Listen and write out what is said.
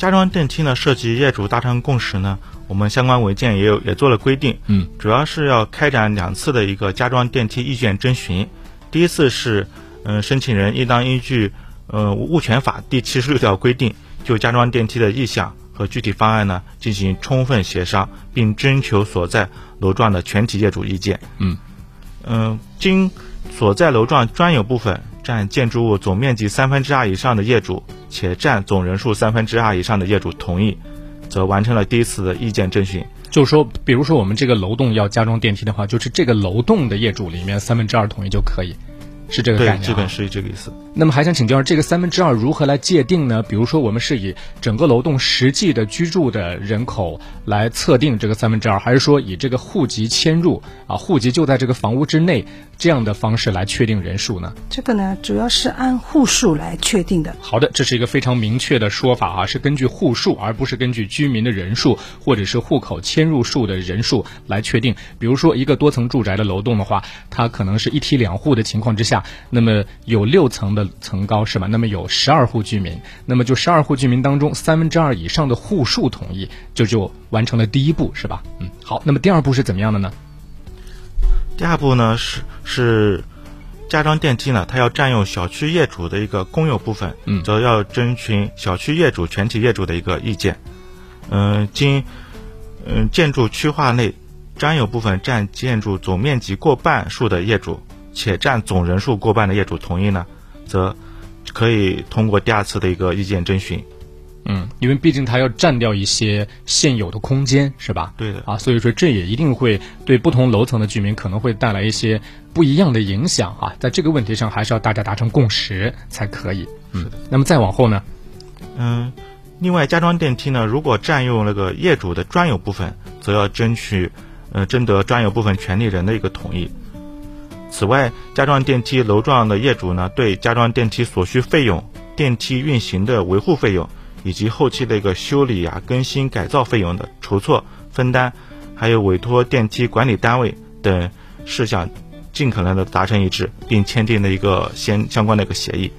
家装电梯呢涉及业主达成共识呢，我们相关文件也有也做了规定，嗯，主要是要开展两次的一个家装电梯意见征询，第一次是，嗯，申请人应当依据，呃，物权法第七十六条规定，就家装电梯的意向和具体方案呢进行充分协商，并征求所在楼幢的全体业主意见，嗯，嗯，经所在楼幢专有部分占建筑物总面积三分之二以上的业主。且占总人数三分之二以上的业主同意，则完成了第一次的意见征询。就是说，比如说我们这个楼栋要加装电梯的话，就是这个楼栋的业主里面三分之二同意就可以，是这个概念。对，基本是这个意思。那么还想请教，这个三分之二如何来界定呢？比如说，我们是以整个楼栋实际的居住的人口来测定这个三分之二，还是说以这个户籍迁入啊，户籍就在这个房屋之内这样的方式来确定人数呢？这个呢，主要是按户数来确定的。好的，这是一个非常明确的说法啊，是根据户数，而不是根据居民的人数或者是户口迁入数的人数来确定。比如说，一个多层住宅的楼栋的话，它可能是一梯两户的情况之下，那么有六层的。层高是吧？那么有十二户居民，那么就十二户居民当中三分之二以上的户数同意，就就完成了第一步是吧？嗯，好，那么第二步是怎么样的呢？第二步呢是是加装电梯呢，它要占用小区业主的一个公有部分，嗯，则要征询小区业主全体业主的一个意见。嗯，经嗯建筑区划内占有部分占建筑总面积过半数的业主，且占总人数过半的业主同意呢？则可以通过第二次的一个意见征询。嗯，因为毕竟它要占掉一些现有的空间，是吧？对的啊，所以说这也一定会对不同楼层的居民可能会带来一些不一样的影响啊。在这个问题上，还是要大家达成共识才可以。嗯，那么再往后呢？嗯，另外加装电梯呢，如果占用那个业主的专有部分，则要争取呃征得专有部分权利人的一个同意。此外，加装电梯楼幢的业主呢，对加装电梯所需费用、电梯运行的维护费用，以及后期的一个修理啊、更新改造费用的筹措分担，还有委托电梯管理单位等事项，尽可能的达成一致，并签订了一个先相关的一个协议。